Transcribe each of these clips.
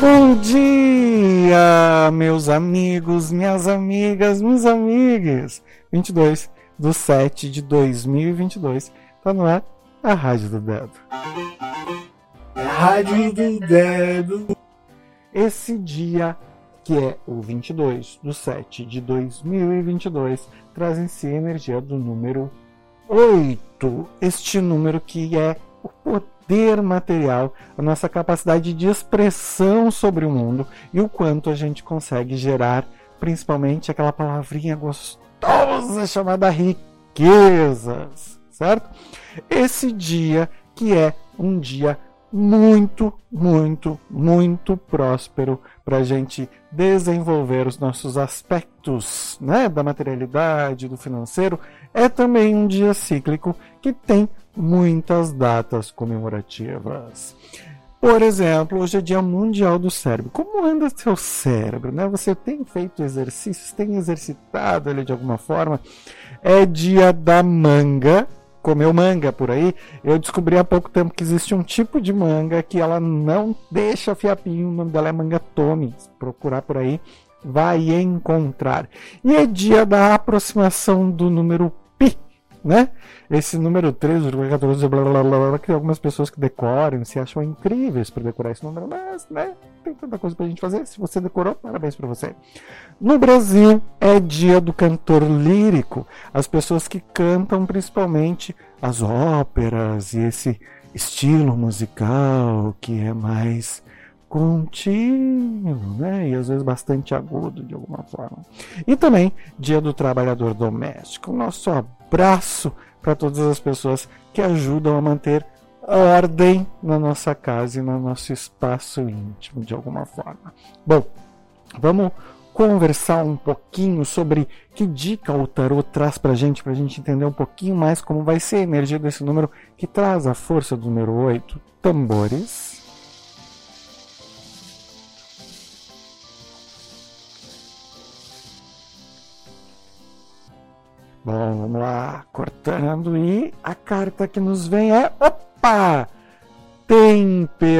Bom dia, meus amigos, minhas amigas, meus amigos. 22 do 7 de 2022. Tá no ar a Rádio do Dedo. Rádio do Dedo. Esse dia, que é o 22 do 7 de 2022, traz em si a energia do número 8. Este número que é o poder material, a nossa capacidade de expressão sobre o mundo e o quanto a gente consegue gerar, principalmente aquela palavrinha gostosa chamada riquezas, certo? Esse dia que é um dia muito, muito, muito próspero para a gente desenvolver os nossos aspectos né, da materialidade, do financeiro, é também um dia cíclico que tem muitas datas comemorativas. Por exemplo, hoje é Dia Mundial do Cérebro. Como anda seu cérebro? Né? Você tem feito exercícios, tem exercitado ele de alguma forma? É dia da manga, comeu manga por aí, eu descobri há pouco tempo que existe um tipo de manga que ela não deixa fiapinho, o nome dela é manga tome. Se procurar por aí, vai encontrar. E é dia da aproximação do número né? Esse número 3,14, blá, blá, blá, blá, que algumas pessoas que decoram se acham incríveis por decorar esse número, mas, né? Tem tanta coisa pra gente fazer. Se você decorou, parabéns para você. No Brasil, é dia do cantor lírico. As pessoas que cantam principalmente as óperas e esse estilo musical que é mais contínuo, né? E às vezes bastante agudo de alguma forma. E também Dia do Trabalhador Doméstico. Nosso abraço para todas as pessoas que ajudam a manter ordem na nossa casa e no nosso espaço íntimo de alguma forma. Bom, vamos conversar um pouquinho sobre que dica o tarot traz para a gente, para a gente entender um pouquinho mais como vai ser a energia desse número que traz a força do número 8, tambores. Bom, vamos lá, cortando e a carta que nos vem é, opa! Temperança.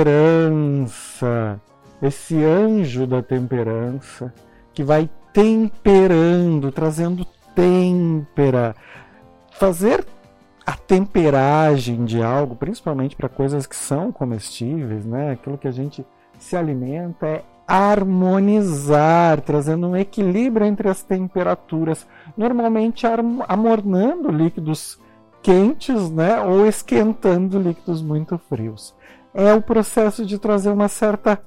Esse anjo da temperança que vai temperando, trazendo têmpera. Fazer a temperagem de algo, principalmente para coisas que são comestíveis, né? Aquilo que a gente se alimenta é harmonizar, trazendo um equilíbrio entre as temperaturas, normalmente amornando líquidos quentes, né, ou esquentando líquidos muito frios. É o processo de trazer uma certa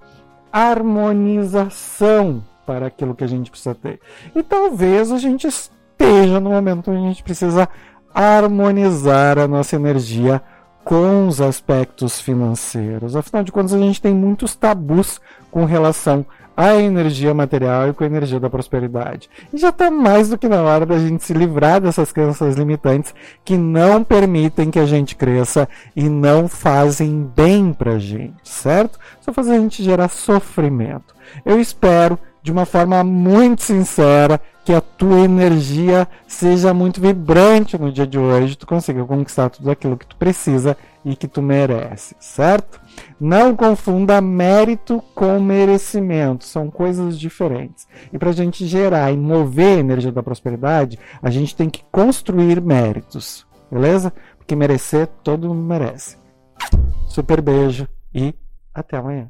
harmonização para aquilo que a gente precisa ter. E talvez a gente esteja no momento onde a gente precisa harmonizar a nossa energia com os aspectos financeiros. Afinal de contas, a gente tem muitos tabus com relação à energia material e com a energia da prosperidade. E já está mais do que na hora da gente se livrar dessas crenças limitantes que não permitem que a gente cresça e não fazem bem para a gente, certo? Só fazem a gente gerar sofrimento. Eu espero de uma forma muito sincera, que a tua energia seja muito vibrante no dia de hoje, tu consiga conquistar tudo aquilo que tu precisa e que tu merece, certo? Não confunda mérito com merecimento, são coisas diferentes. E para a gente gerar e mover a energia da prosperidade, a gente tem que construir méritos, beleza? Porque merecer todo mundo merece. Super beijo e até amanhã.